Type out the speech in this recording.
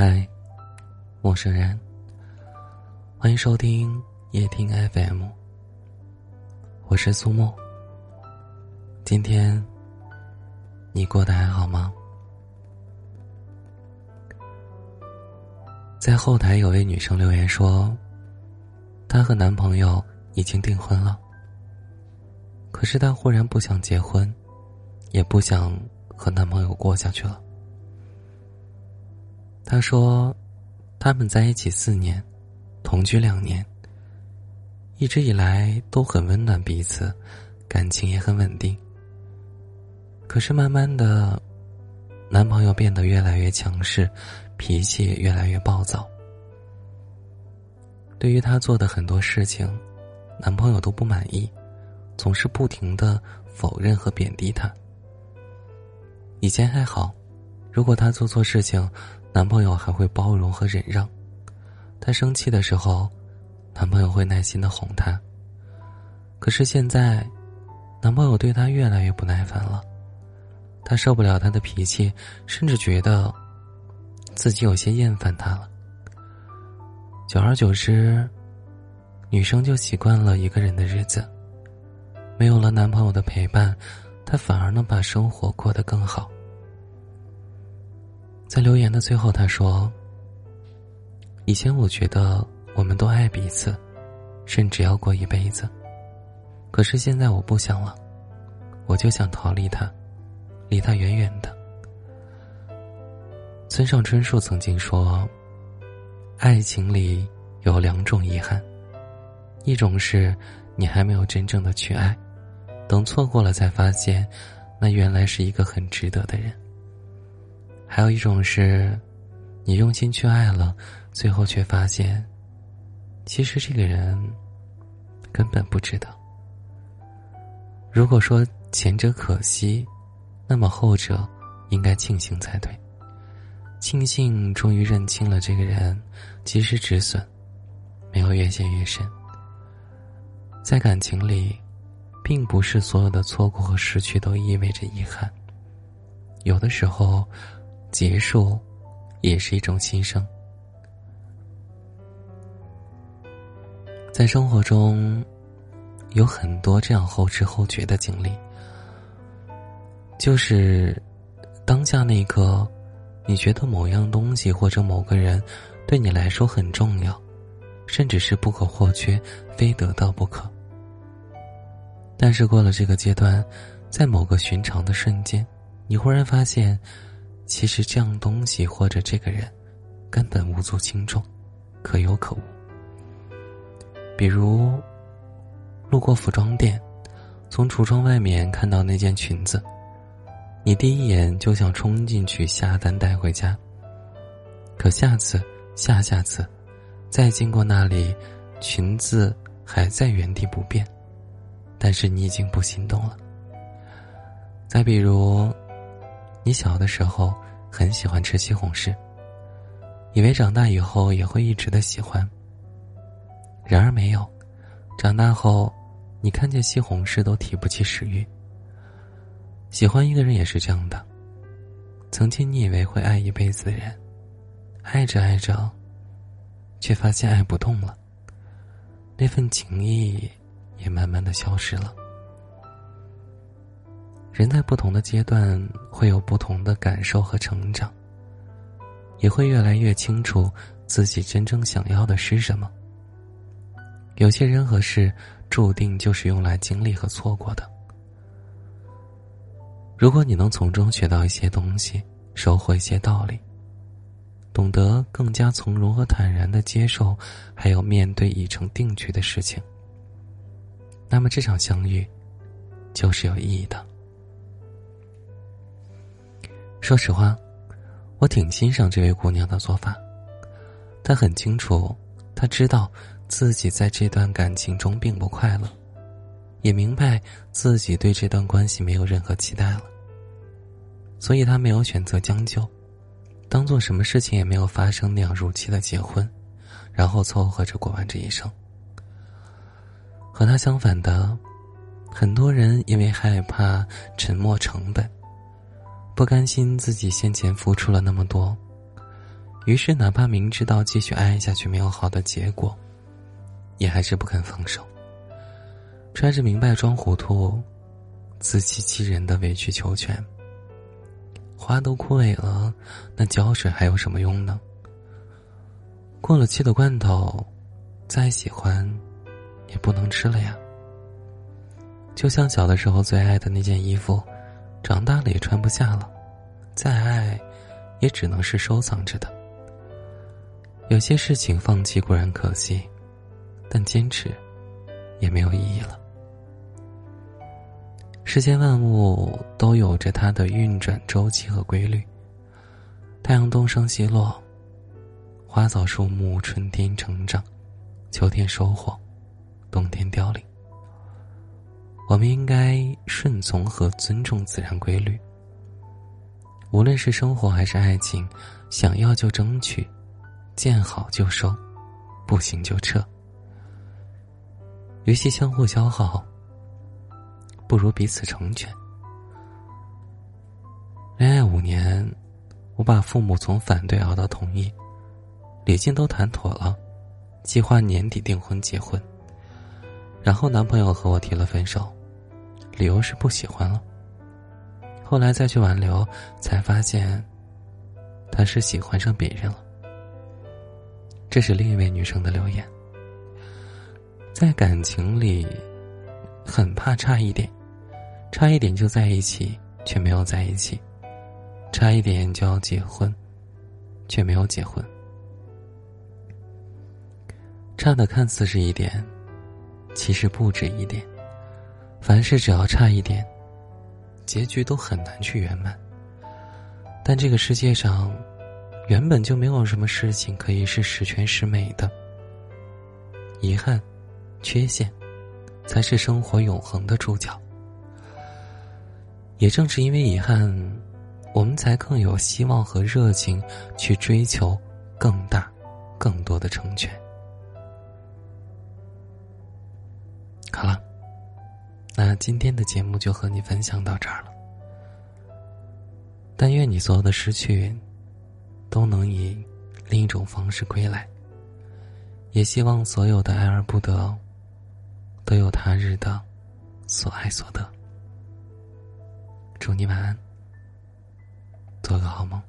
嗨，陌生人，欢迎收听夜听 FM。我是苏木。今天你过得还好吗？在后台有位女生留言说，她和男朋友已经订婚了，可是她忽然不想结婚，也不想和男朋友过下去了。她说，他们在一起四年，同居两年，一直以来都很温暖彼此，感情也很稳定。可是慢慢的，男朋友变得越来越强势，脾气也越来越暴躁。对于她做的很多事情，男朋友都不满意，总是不停的否认和贬低她。以前还好，如果她做错事情。男朋友还会包容和忍让，她生气的时候，男朋友会耐心的哄她。可是现在，男朋友对她越来越不耐烦了，她受不了他的脾气，甚至觉得自己有些厌烦他了。久而久之，女生就习惯了一个人的日子，没有了男朋友的陪伴，她反而能把生活过得更好。在留言的最后，他说：“以前我觉得我们都爱彼此，甚至要过一辈子。可是现在我不想了，我就想逃离他，离他远远的。”村上春树曾经说：“爱情里有两种遗憾，一种是你还没有真正的去爱，等错过了才发现，那原来是一个很值得的人。”还有一种是，你用心去爱了，最后却发现，其实这个人根本不值得。如果说前者可惜，那么后者应该庆幸才对。庆幸终于认清了这个人，及时止损，没有越陷越深。在感情里，并不是所有的错过和失去都意味着遗憾，有的时候。结束，也是一种新生。在生活中，有很多这样后知后觉的经历，就是当下那一刻，你觉得某样东西或者某个人对你来说很重要，甚至是不可或缺，非得到不可。但是过了这个阶段，在某个寻常的瞬间，你忽然发现。其实这样东西或者这个人，根本无足轻重，可有可无。比如，路过服装店，从橱窗外面看到那件裙子，你第一眼就想冲进去下单带回家。可下次、下下次，再经过那里，裙子还在原地不变，但是你已经不心动了。再比如。你小的时候很喜欢吃西红柿，以为长大以后也会一直的喜欢。然而没有，长大后，你看见西红柿都提不起食欲。喜欢一个人也是这样的，曾经你以为会爱一辈子的人，爱着爱着，却发现爱不动了，那份情谊也慢慢的消失了。人在不同的阶段会有不同的感受和成长，也会越来越清楚自己真正想要的是什么。有些人和事注定就是用来经历和错过的。如果你能从中学到一些东西，收获一些道理，懂得更加从容和坦然的接受，还有面对已成定局的事情，那么这场相遇就是有意义的。说实话，我挺欣赏这位姑娘的做法。她很清楚，她知道自己在这段感情中并不快乐，也明白自己对这段关系没有任何期待了。所以她没有选择将就，当做什么事情也没有发生那样如期的结婚，然后凑合着过完这一生。和她相反的，很多人因为害怕沉没成本。不甘心自己先前付出了那么多，于是哪怕明知道继续爱下去没有好的结果，也还是不肯放手。揣着明白装糊涂，自欺欺人的委曲求全。花都枯萎了，那浇水还有什么用呢？过了期的罐头，再喜欢，也不能吃了呀。就像小的时候最爱的那件衣服，长大了也穿不下了，再爱，也只能是收藏着的。有些事情放弃固然可惜，但坚持，也没有意义了。世间万物都有着它的运转周期和规律。太阳东升西落，花草树木春天成长，秋天收获，冬天凋零。我们应该顺从和尊重自然规律。无论是生活还是爱情，想要就争取，见好就收，不行就撤。与其相互消耗。不如彼此成全。恋爱五年，我把父母从反对熬到同意，礼金都谈妥了，计划年底订婚结婚。然后男朋友和我提了分手，理由是不喜欢了。后来再去挽留，才发现他是喜欢上别人了。这是另一位女生的留言。在感情里，很怕差一点。差一点就在一起，却没有在一起；差一点就要结婚，却没有结婚。差的看似是一点，其实不止一点。凡事只要差一点，结局都很难去圆满。但这个世界上，原本就没有什么事情可以是十全十美的。遗憾、缺陷，才是生活永恒的主角。也正是因为遗憾，我们才更有希望和热情去追求更大、更多的成全。那今天的节目就和你分享到这儿了。但愿你所有的失去，都能以另一种方式归来。也希望所有的爱而不得，都有他日的所爱所得。祝你晚安，做个好梦。